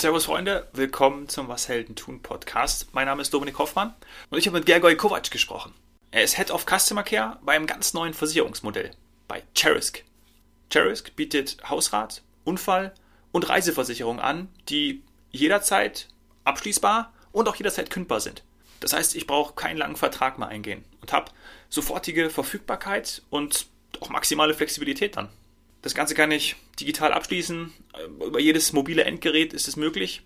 Servus Freunde, willkommen zum Was Helden tun Podcast. Mein Name ist Dominik Hoffmann und ich habe mit Gergoj Kovac gesprochen. Er ist Head of Customer Care bei einem ganz neuen Versicherungsmodell, bei Cherisk. Cherisk bietet Hausrat, Unfall und Reiseversicherung an, die jederzeit abschließbar und auch jederzeit kündbar sind. Das heißt, ich brauche keinen langen Vertrag mehr eingehen und habe sofortige Verfügbarkeit und auch maximale Flexibilität dann. Das Ganze kann ich digital abschließen. Über jedes mobile Endgerät ist es möglich.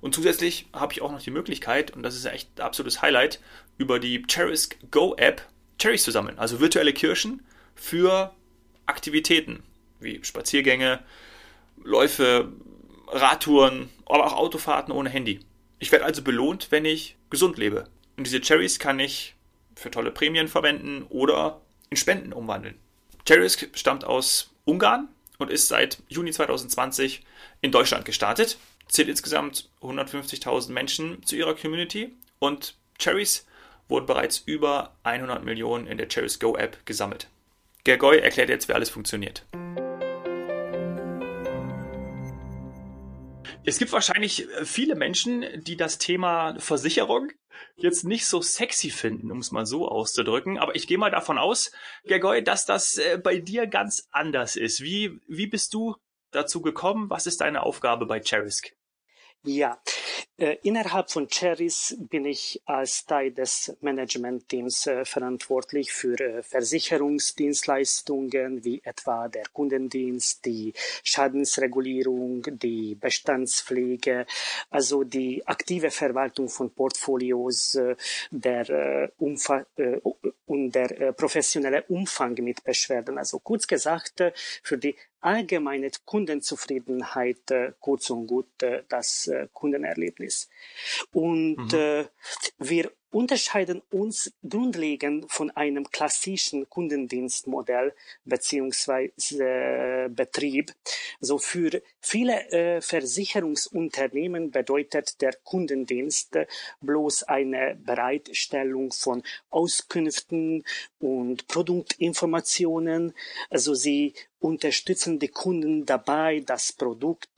Und zusätzlich habe ich auch noch die Möglichkeit, und das ist echt ein absolutes Highlight, über die Cherisk Go App Cherries zu sammeln. Also virtuelle Kirschen für Aktivitäten wie Spaziergänge, Läufe, Radtouren, aber auch Autofahrten ohne Handy. Ich werde also belohnt, wenn ich gesund lebe. Und diese Cherries kann ich für tolle Prämien verwenden oder in Spenden umwandeln. Cherries stammt aus Ungarn und ist seit Juni 2020 in Deutschland gestartet. Zählt insgesamt 150.000 Menschen zu ihrer Community und Cherries wurden bereits über 100 Millionen in der Cherries Go App gesammelt. Gergoy erklärt jetzt, wie alles funktioniert. Es gibt wahrscheinlich äh, viele Menschen, die das Thema Versicherung jetzt nicht so sexy finden, um es mal so auszudrücken. Aber ich gehe mal davon aus, Gergoy, dass das äh, bei dir ganz anders ist. Wie, wie bist du dazu gekommen? Was ist deine Aufgabe bei Cherisk? Ja, innerhalb von Cherries bin ich als Teil des Managementteams äh, verantwortlich für äh, Versicherungsdienstleistungen wie etwa der Kundendienst, die Schadensregulierung, die Bestandspflege, also die aktive Verwaltung von Portfolios, äh, der äh, Umfang äh, und der professionelle Umfang mit Beschwerden. Also kurz gesagt, für die allgemeine Kundenzufriedenheit, äh, kurz und gut äh, das äh, Kundenerlebnis. Und mhm. wir unterscheiden uns grundlegend von einem klassischen Kundendienstmodell beziehungsweise Betrieb. So für viele Versicherungsunternehmen bedeutet der Kundendienst bloß eine Bereitstellung von Auskünften und Produktinformationen. Also sie unterstützen die Kunden dabei, das Produkt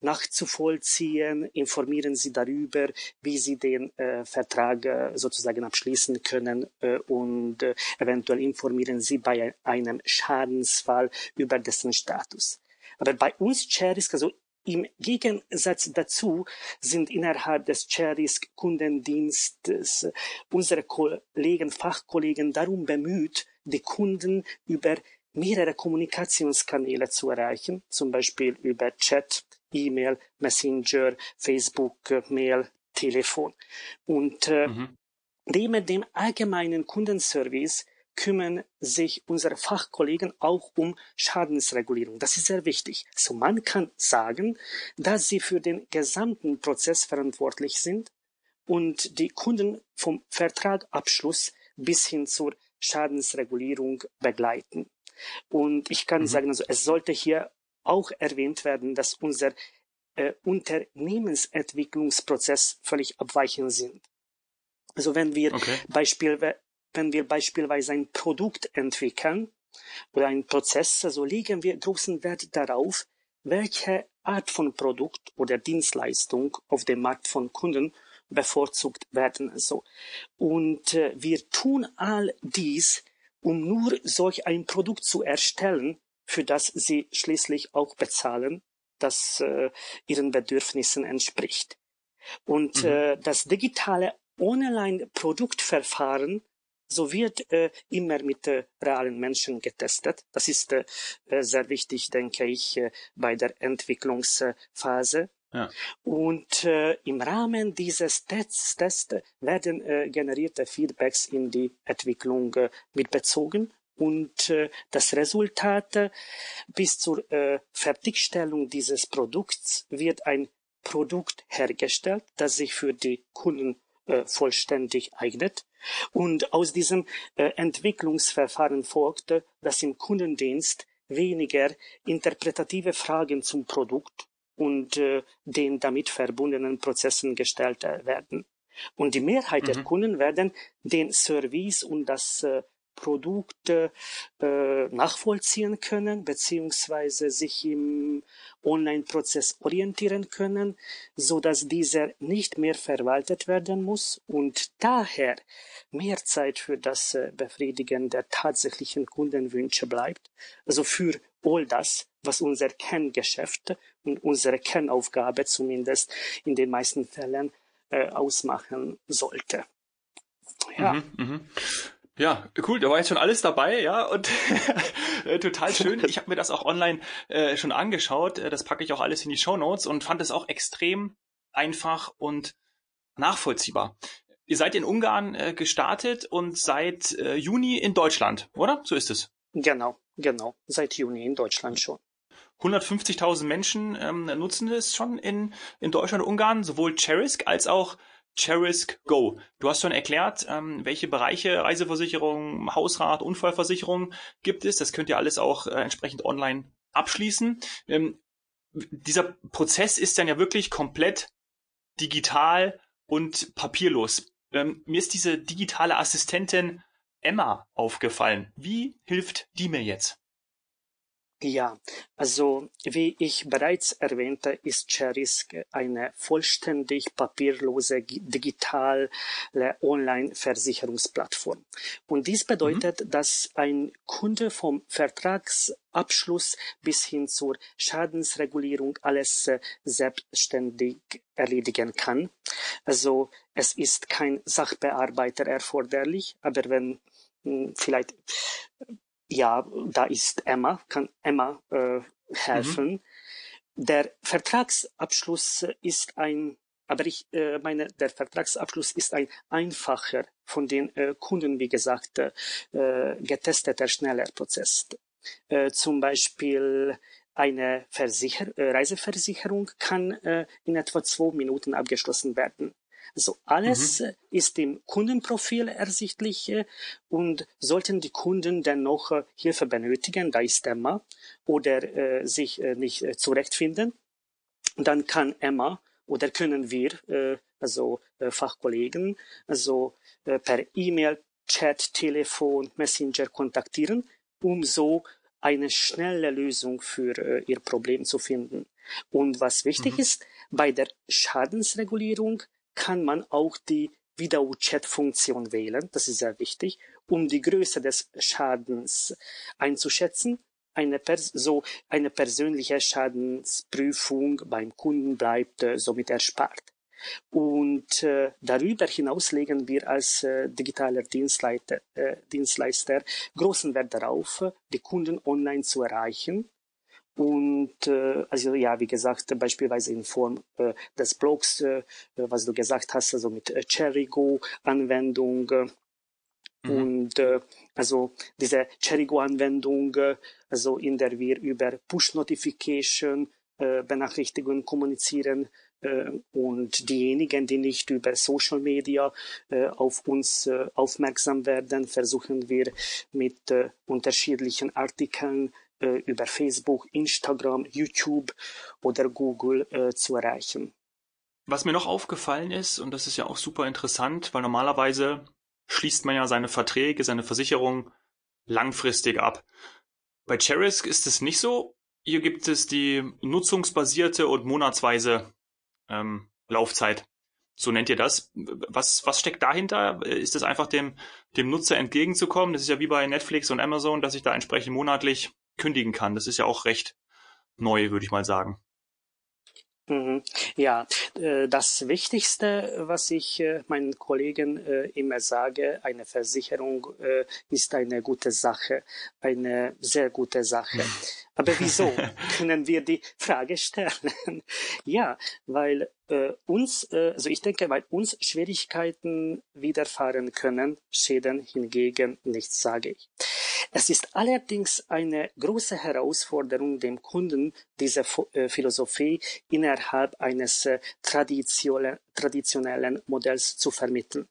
nachzuvollziehen, informieren sie darüber, wie sie den äh, Vertrag äh, sozusagen abschließen können äh, und äh, eventuell informieren sie bei einem Schadensfall über dessen Status. Aber bei uns Cherisk, also im Gegensatz dazu sind innerhalb des Cherisk Kundendienstes unsere Kollegen, Fachkollegen darum bemüht, die Kunden über mehrere Kommunikationskanäle zu erreichen, zum Beispiel über Chat, E-Mail, Messenger, Facebook, Mail, Telefon. Und äh, mhm. neben dem allgemeinen Kundenservice kümmern sich unsere Fachkollegen auch um Schadensregulierung. Das ist sehr wichtig. So man kann sagen, dass sie für den gesamten Prozess verantwortlich sind und die Kunden vom Vertragabschluss bis hin zur Schadensregulierung begleiten. Und ich kann mhm. sagen, also es sollte hier auch erwähnt werden, dass unser äh, Unternehmensentwicklungsprozess völlig abweichend sind. Also wenn wir okay. Beispiel, wenn wir beispielsweise ein Produkt entwickeln oder einen Prozess, also legen wir großen Wert darauf, welche Art von Produkt oder Dienstleistung auf dem Markt von Kunden bevorzugt werden. Also. Und äh, wir tun all dies um nur solch ein Produkt zu erstellen, für das sie schließlich auch bezahlen, das äh, ihren Bedürfnissen entspricht. Und mhm. äh, das digitale Online-Produktverfahren so wird äh, immer mit äh, realen Menschen getestet. Das ist äh, sehr wichtig, denke ich, äh, bei der Entwicklungsphase. Und äh, im Rahmen dieses Tests, Tests werden äh, generierte Feedbacks in die Entwicklung äh, mitbezogen und äh, das Resultat äh, bis zur äh, Fertigstellung dieses Produkts wird ein Produkt hergestellt, das sich für die Kunden äh, vollständig eignet. Und aus diesem äh, Entwicklungsverfahren folgte, dass im Kundendienst weniger interpretative Fragen zum Produkt und äh, den damit verbundenen Prozessen gestellt äh, werden. Und die Mehrheit mhm. der Kunden werden den Service und das äh, Produkte äh, nachvollziehen können, beziehungsweise sich im Online-Prozess orientieren können, so dass dieser nicht mehr verwaltet werden muss und daher mehr Zeit für das äh, Befriedigen der tatsächlichen Kundenwünsche bleibt, also für all das, was unser Kerngeschäft und unsere Kernaufgabe zumindest in den meisten Fällen äh, ausmachen sollte. Ja. Mhm, mh. Ja, cool, da war jetzt schon alles dabei, ja, und äh, total schön. Ich habe mir das auch online äh, schon angeschaut. Äh, das packe ich auch alles in die Show Notes und fand es auch extrem einfach und nachvollziehbar. Ihr seid in Ungarn äh, gestartet und seit äh, Juni in Deutschland, oder? So ist es. Genau, genau. Seit Juni in Deutschland schon. 150.000 Menschen ähm, nutzen es schon in, in Deutschland und Ungarn, sowohl Cherisk als auch Cherisk Go. Du hast schon erklärt, ähm, welche Bereiche Reiseversicherung, Hausrat, Unfallversicherung gibt es. Das könnt ihr alles auch äh, entsprechend online abschließen. Ähm, dieser Prozess ist dann ja wirklich komplett digital und papierlos. Ähm, mir ist diese digitale Assistentin Emma aufgefallen. Wie hilft die mir jetzt? Ja, also wie ich bereits erwähnte, ist Cherisk eine vollständig papierlose digitale Online-Versicherungsplattform. Und dies bedeutet, mhm. dass ein Kunde vom Vertragsabschluss bis hin zur Schadensregulierung alles äh, selbstständig erledigen kann. Also es ist kein Sachbearbeiter erforderlich, aber wenn hm, vielleicht ja, da ist Emma, kann Emma äh, helfen. Mhm. Der Vertragsabschluss ist ein, aber ich äh, meine, der Vertragsabschluss ist ein einfacher von den äh, Kunden, wie gesagt, äh, getesteter, schneller Prozess. Äh, zum Beispiel eine Versicher äh, Reiseversicherung kann äh, in etwa zwei Minuten abgeschlossen werden. Also alles mhm. ist im Kundenprofil ersichtlich äh, und sollten die Kunden dann noch äh, Hilfe benötigen, da ist Emma, oder äh, sich äh, nicht äh, zurechtfinden, dann kann Emma oder können wir, äh, also Fachkollegen, also per E-Mail, Chat, Telefon, Messenger kontaktieren, um so eine schnelle Lösung für äh, ihr Problem zu finden. Und was wichtig mhm. ist, bei der Schadensregulierung kann man auch die Video-Chat-Funktion wählen. Das ist sehr wichtig, um die Größe des Schadens einzuschätzen. Eine, so eine persönliche Schadensprüfung beim Kunden bleibt äh, somit erspart. Und äh, darüber hinaus legen wir als äh, digitaler Dienstleister, äh, Dienstleister großen Wert darauf, die Kunden online zu erreichen und äh, also ja, wie gesagt, beispielsweise in Form äh, des Blogs, äh, was du gesagt hast, also mit äh, Cherrygo-Anwendung. Äh, mhm. Und äh, also diese Cherrygo-Anwendung, äh, also in der wir über Push-Notification äh, Benachrichtigungen kommunizieren äh, und diejenigen, die nicht über Social Media äh, auf uns äh, aufmerksam werden, versuchen wir mit äh, unterschiedlichen Artikeln äh, über Facebook, Instagram, YouTube oder Google äh, zu erreichen. Was mir noch aufgefallen ist, und das ist ja auch super interessant, weil normalerweise schließt man ja seine Verträge, seine Versicherung langfristig ab. Bei Cherisk ist es nicht so. Hier gibt es die nutzungsbasierte und monatsweise ähm, Laufzeit. So nennt ihr das. Was, was steckt dahinter? Ist es einfach dem, dem Nutzer entgegenzukommen? Das ist ja wie bei Netflix und Amazon, dass ich da entsprechend monatlich kündigen kann. Das ist ja auch recht neu, würde ich mal sagen. Mhm. Ja, äh, das Wichtigste, was ich äh, meinen Kollegen äh, immer sage, eine Versicherung ist eine gute Sache, eine sehr gute Sache. Aber wieso können wir die Frage stellen? ja, weil uns, also ich denke, weil uns Schwierigkeiten widerfahren können, Schäden hingegen nicht, sage ich. Es ist allerdings eine große Herausforderung, dem Kunden diese äh, Philosophie innerhalb eines äh, traditionellen Modells zu vermitteln.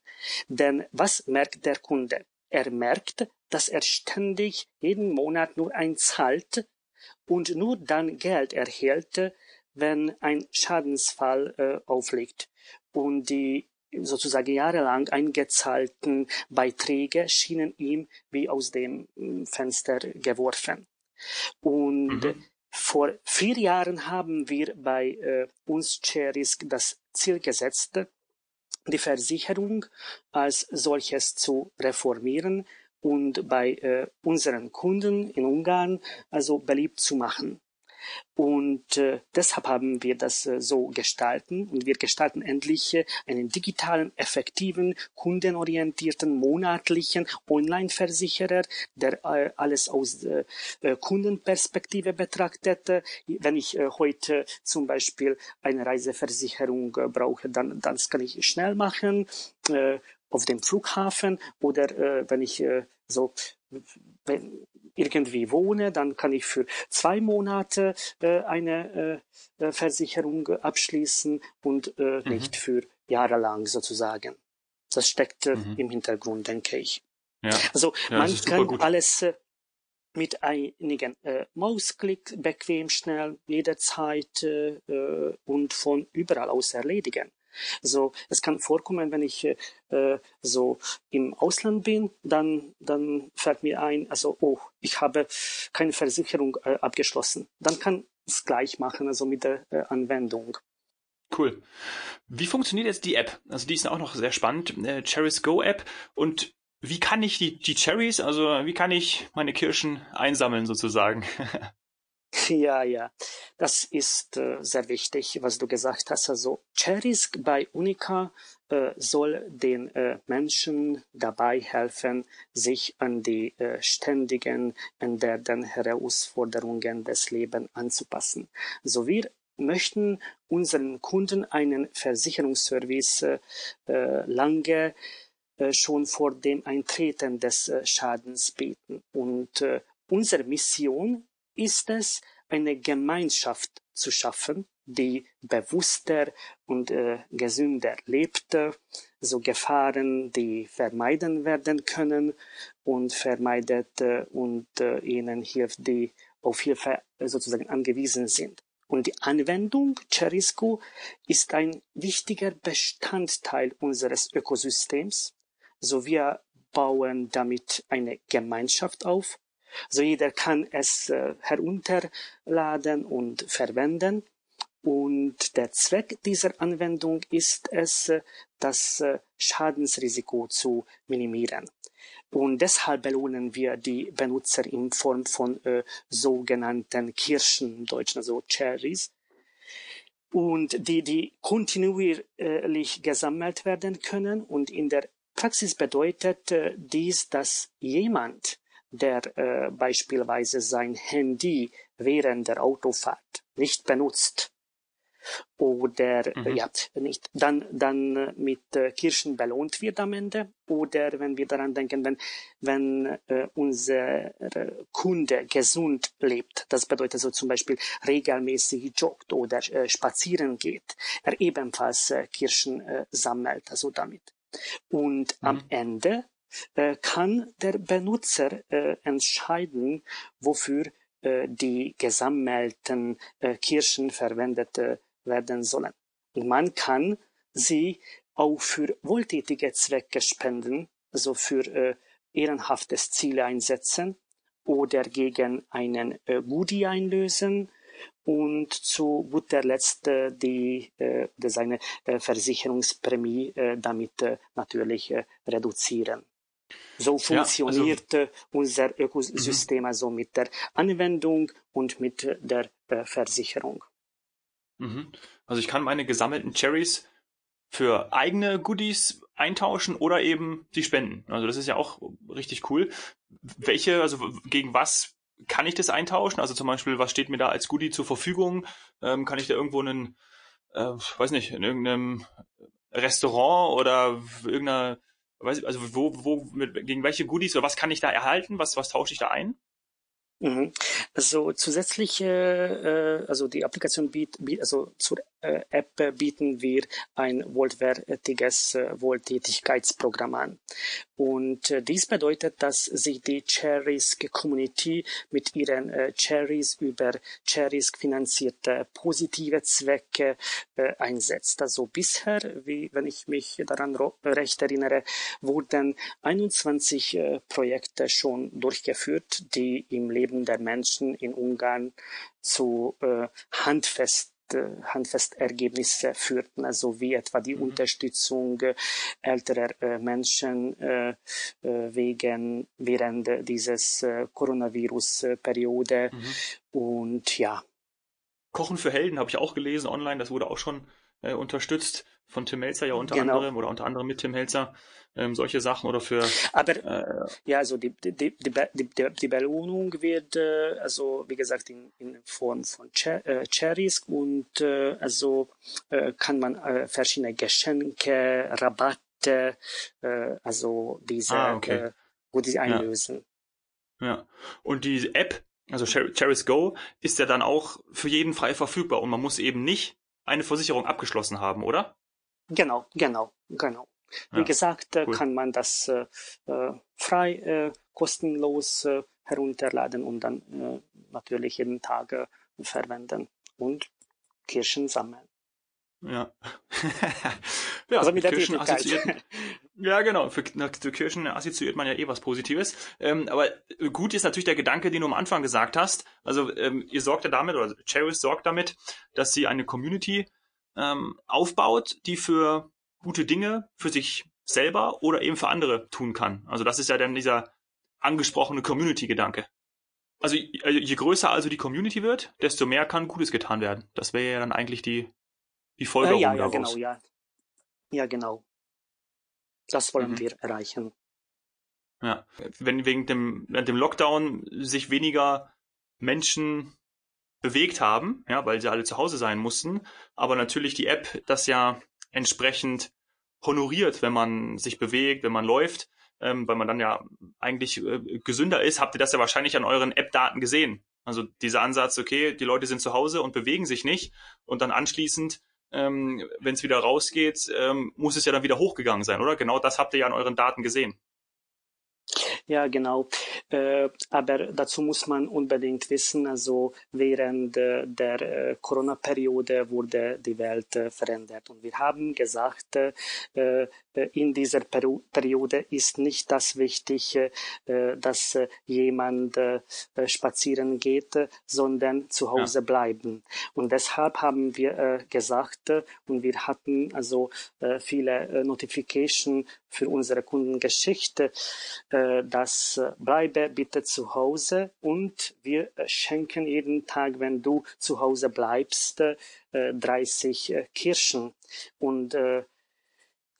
Denn was merkt der Kunde? Er merkt, dass er ständig jeden Monat nur eins zahlt und nur dann Geld erhält, wenn ein Schadensfall äh, aufliegt. Und die sozusagen jahrelang eingezahlten Beiträge schienen ihm wie aus dem hm, Fenster geworfen. Und mhm. vor vier Jahren haben wir bei äh, uns Cherisk das Ziel gesetzt, die Versicherung als solches zu reformieren und bei äh, unseren Kunden in Ungarn also beliebt zu machen. Und äh, deshalb haben wir das äh, so gestalten und wir gestalten endlich äh, einen digitalen, effektiven, kundenorientierten, monatlichen Online-Versicherer, der äh, alles aus äh, äh Kundenperspektive betrachtet. Wenn ich äh, heute zum Beispiel eine Reiseversicherung äh, brauche, dann, dann das kann ich schnell machen. Äh, auf dem Flughafen oder äh, wenn ich äh, so wenn, irgendwie wohne, dann kann ich für zwei Monate äh, eine äh, äh Versicherung abschließen und äh, mhm. nicht für jahrelang sozusagen. Das steckt äh, mhm. im Hintergrund, denke ich. Ja. Also ja, man kann gut. alles äh, mit einigen äh, Mausklick bequem, schnell, jederzeit äh, äh, und von überall aus erledigen. So, es kann vorkommen, wenn ich äh, so im Ausland bin, dann, dann fällt mir ein, also, oh, ich habe keine Versicherung äh, abgeschlossen. Dann kann es gleich machen, also mit der äh, Anwendung. Cool. Wie funktioniert jetzt die App? Also die ist auch noch sehr spannend, äh, Cherries Go App. Und wie kann ich die, die Cherries, also wie kann ich meine Kirschen einsammeln sozusagen? Ja, ja, das ist äh, sehr wichtig, was du gesagt hast. Also Cherisk bei Unica äh, soll den äh, Menschen dabei helfen, sich an die äh, ständigen ändernden Herausforderungen des Lebens anzupassen. So wir möchten unseren Kunden einen Versicherungsservice äh, lange äh, schon vor dem Eintreten des äh, Schadens bieten. Und äh, unsere Mission ist es, eine Gemeinschaft zu schaffen, die bewusster und äh, gesünder lebt, so Gefahren, die vermeiden werden können und vermeidet und äh, ihnen hilft, die auf Hilfe sozusagen angewiesen sind. Und die Anwendung Cherisco ist ein wichtiger Bestandteil unseres Ökosystems. So wir bauen damit eine Gemeinschaft auf, so jeder kann es äh, herunterladen und verwenden. Und der Zweck dieser Anwendung ist es, äh, das äh, Schadensrisiko zu minimieren. Und deshalb belohnen wir die Benutzer in Form von äh, sogenannten Kirschen, im Deutschen also Cherries, und die, die kontinuierlich gesammelt werden können. Und in der Praxis bedeutet äh, dies, dass jemand der äh, beispielsweise sein Handy während der Autofahrt nicht benutzt oder äh, mhm. ja nicht dann dann mit äh, Kirschen belohnt wird am Ende oder wenn wir daran denken wenn wenn äh, unser Kunde gesund lebt das bedeutet so zum Beispiel regelmäßig joggt oder äh, spazieren geht er ebenfalls äh, Kirschen äh, sammelt also damit und mhm. am Ende äh, kann der Benutzer äh, entscheiden, wofür äh, die gesammelten Kirchen verwendet werden sollen. Und man kann sie auch für wohltätige Zwecke spenden, also für ehrenhaftes Ziele einsetzen oder gegen einen Goodie einlösen und zu guter Letzt die äh, seine Versicherungsprämie damit natürlich reduzieren. So funktioniert ja, also, unser Ökosystem mhm. also mit der Anwendung und mit der äh, Versicherung. Mhm. Also ich kann meine gesammelten Cherries für eigene Goodies eintauschen oder eben die spenden. Also das ist ja auch richtig cool. Welche, also gegen was kann ich das eintauschen? Also zum Beispiel, was steht mir da als Goodie zur Verfügung? Ähm, kann ich da irgendwo einen, äh, weiß nicht, in irgendeinem Restaurant oder irgendeiner also wo, wo, mit, gegen welche Goodies oder was kann ich da erhalten? Was, was tausche ich da ein? Mhm. Also zusätzlich, äh, also die Applikation bietet, also zur äh, App bieten wir ein wohlwertiges äh, Wohltätigkeitsprogramm an. Und äh, dies bedeutet, dass sich die Cherisk Community mit ihren äh, Cherries über Cherisk finanzierte positive Zwecke äh, einsetzt. Also bisher, wie wenn ich mich daran recht erinnere, wurden 21 äh, Projekte schon durchgeführt, die im Leben der Menschen in Ungarn zu äh, handfest Handfestergebnisse führten, also wie etwa die mhm. Unterstützung älterer äh, Menschen äh, äh, wegen während dieses Coronavirus-Periode mhm. und ja. Kochen für Helden habe ich auch gelesen online, das wurde auch schon äh, unterstützt von Tim Melzer ja unter genau. anderem oder unter anderem mit Tim Melzer ähm, solche Sachen oder für. Aber äh, ja, also die, die, die, die, die Belohnung wird äh, also wie gesagt in, in Form von Cher äh, Cherries und äh, also äh, kann man äh, verschiedene Geschenke, Rabatte, äh, also diese, ah, okay. äh, wo die einlösen. Ja. ja. Und die App, also Cherries Go, ist ja dann auch für jeden frei verfügbar und man muss eben nicht eine Versicherung abgeschlossen haben, oder? Genau, genau, genau. Wie ja, gesagt, äh, cool. kann man das äh, äh, frei, äh, kostenlos äh, herunterladen und dann äh, natürlich jeden Tag verwenden und Kirschen sammeln. Ja. ja also mit der Kirschen assoziiert, Ja, genau. Für, für Kirchen assoziiert man ja eh was Positives. Ähm, aber gut ist natürlich der Gedanke, den du am Anfang gesagt hast. Also ähm, ihr sorgt ja damit, oder Cheris sorgt damit, dass sie eine Community ähm, aufbaut, die für gute Dinge für sich selber oder eben für andere tun kann. Also das ist ja dann dieser angesprochene Community-Gedanke. Also je größer also die Community wird, desto mehr kann Gutes getan werden. Das wäre ja dann eigentlich die, die Folgerung äh, ja, ja, daraus. Genau, ja. ja, genau. Das wollen mhm. wir erreichen. Ja, wenn wegen dem, während dem Lockdown sich weniger Menschen bewegt haben, ja, weil sie alle zu Hause sein mussten, aber natürlich die App das ja entsprechend honoriert, wenn man sich bewegt, wenn man läuft, ähm, weil man dann ja eigentlich äh, gesünder ist, habt ihr das ja wahrscheinlich an euren App-Daten gesehen. Also dieser Ansatz, okay, die Leute sind zu Hause und bewegen sich nicht und dann anschließend, ähm, wenn es wieder rausgeht, ähm, muss es ja dann wieder hochgegangen sein, oder? Genau das habt ihr ja an euren Daten gesehen. Ja, genau. Äh, aber dazu muss man unbedingt wissen, also während äh, der äh, Corona-Periode wurde die Welt äh, verändert. Und wir haben gesagt, äh, äh, in dieser Peru Periode ist nicht das wichtig, dass jemand spazieren geht, sondern zu Hause ja. bleiben. Und deshalb haben wir gesagt, und wir hatten also viele Notification für unsere Kundengeschichte, dass bleibe bitte zu Hause und wir schenken jeden Tag, wenn du zu Hause bleibst, 30 Kirschen. Und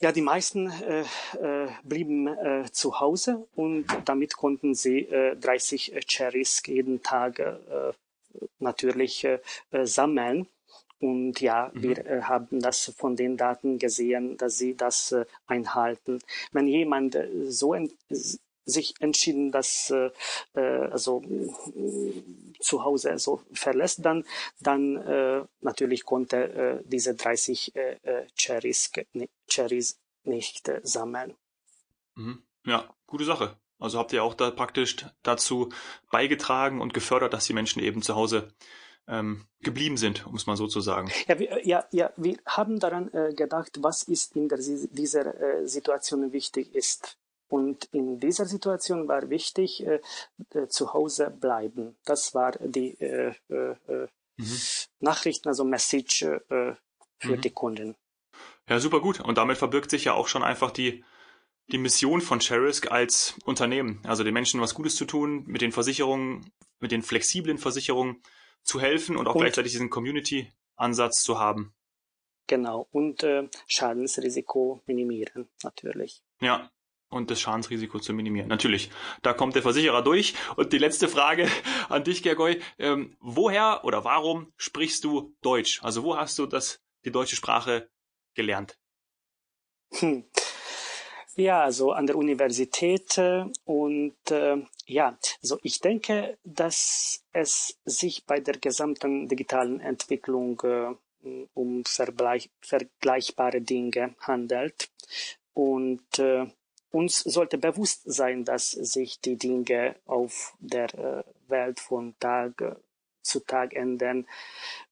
ja, die meisten äh, äh, blieben äh, zu Hause und damit konnten sie äh, 30 Cherries jeden Tag äh, natürlich äh, sammeln. Und ja, mhm. wir äh, haben das von den Daten gesehen, dass sie das äh, einhalten. Wenn jemand äh, so sich entschieden, dass äh, äh, also äh, zu Hause so verlässt, dann dann äh, natürlich konnte äh, diese 30 äh, äh, Cherries, Cherries nicht äh, sammeln. Mhm. Ja, gute Sache. Also habt ihr auch da praktisch dazu beigetragen und gefördert, dass die Menschen eben zu Hause ähm, geblieben sind, um es mal so zu sagen. Ja, wir, ja, ja, wir haben daran äh, gedacht, was ist in der, dieser äh, Situation wichtig ist. Und in dieser Situation war wichtig, äh, äh, zu Hause bleiben. Das war die äh, äh, äh mhm. Nachrichten, also Message äh, für mhm. die Kunden. Ja, super gut. Und damit verbirgt sich ja auch schon einfach die, die Mission von Cherisk als Unternehmen. Also den Menschen was Gutes zu tun, mit den Versicherungen, mit den flexiblen Versicherungen zu helfen und auch und, gleichzeitig diesen Community-Ansatz zu haben. Genau. Und äh, Schadensrisiko minimieren, natürlich. Ja, und das Schadensrisiko zu minimieren. Natürlich, da kommt der Versicherer durch. Und die letzte Frage an dich, Gergoy. Ähm, woher oder warum sprichst du Deutsch? Also wo hast du das, die deutsche Sprache gelernt? Hm. Ja, also an der Universität äh, und äh, Ja, so ich denke, dass es sich bei der gesamten digitalen Entwicklung äh, um vergleichbare Dinge handelt. Und äh, uns sollte bewusst sein, dass sich die Dinge auf der äh, Welt von Tag äh, zu Tag ändern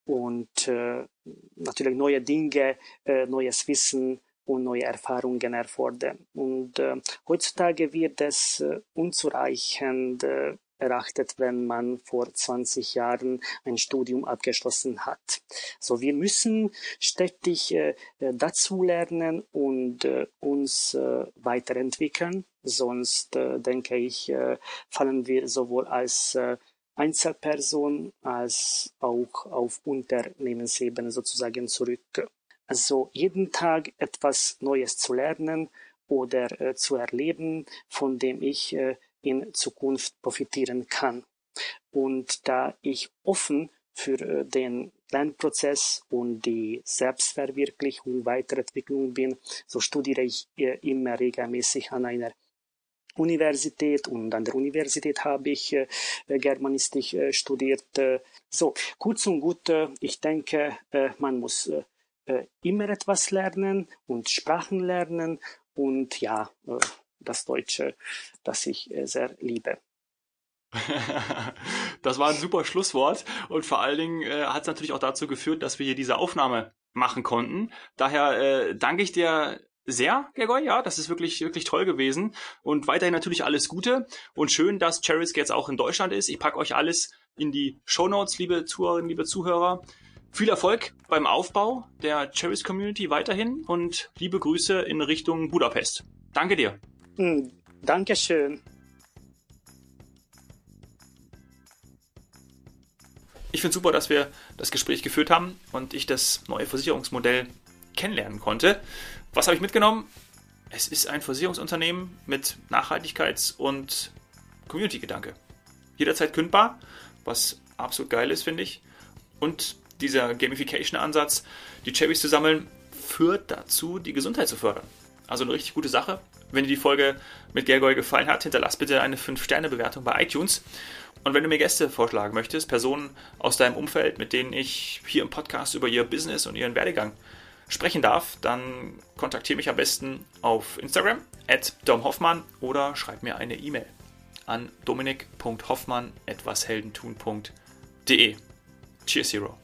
und äh, natürlich neue Dinge, äh, neues Wissen und neue Erfahrungen erfordern. Und äh, heutzutage wird es äh, unzureichend äh, erachtet, wenn man vor 20 Jahren ein Studium abgeschlossen hat. So, wir müssen stetig äh, dazu lernen und äh, uns äh, weiterentwickeln. Sonst, äh, denke ich, äh, fallen wir sowohl als äh, Einzelperson als auch auf Unternehmensebene sozusagen zurück. Also jeden Tag etwas Neues zu lernen oder äh, zu erleben, von dem ich äh, in Zukunft profitieren kann. Und da ich offen für äh, den Lernprozess und die Selbstverwirklichung, Weiterentwicklung bin, so studiere ich äh, immer regelmäßig an einer Universität und an der Universität habe ich äh, Germanistik äh, studiert. Äh, so, kurz und gut, äh, ich denke, man muss immer etwas lernen und Sprachen lernen und ja, das Deutsche, das ich äh, sehr liebe. das war ein super Schlusswort und vor allen Dingen äh, hat es natürlich auch dazu geführt, dass wir hier diese Aufnahme machen konnten. Daher äh, danke ich dir sehr, Gergoy, ja, das ist wirklich, wirklich toll gewesen. Und weiterhin natürlich alles Gute und schön, dass Cherisk jetzt auch in Deutschland ist. Ich packe euch alles in die Show Notes, liebe Zuhörerinnen, liebe Zuhörer. Viel Erfolg beim Aufbau der Cherisk Community weiterhin und liebe Grüße in Richtung Budapest. Danke dir. Hm, Dankeschön. Ich finde super, dass wir das Gespräch geführt haben und ich das neue Versicherungsmodell kennenlernen konnte. Was habe ich mitgenommen? Es ist ein Versicherungsunternehmen mit Nachhaltigkeits- und Community-Gedanke. Jederzeit kündbar, was absolut geil ist, finde ich. Und dieser Gamification-Ansatz, die Cherries zu sammeln, führt dazu, die Gesundheit zu fördern. Also eine richtig gute Sache. Wenn dir die Folge mit Gergoy gefallen hat, hinterlass bitte eine 5-Sterne-Bewertung bei iTunes. Und wenn du mir Gäste vorschlagen möchtest, Personen aus deinem Umfeld, mit denen ich hier im Podcast über ihr Business und ihren Werdegang sprechen darf, dann kontaktiere mich am besten auf Instagram at domhoffmann oder schreib mir eine E-Mail an dominik.hoffmann etwasheldentun.de. Cheers, Hero.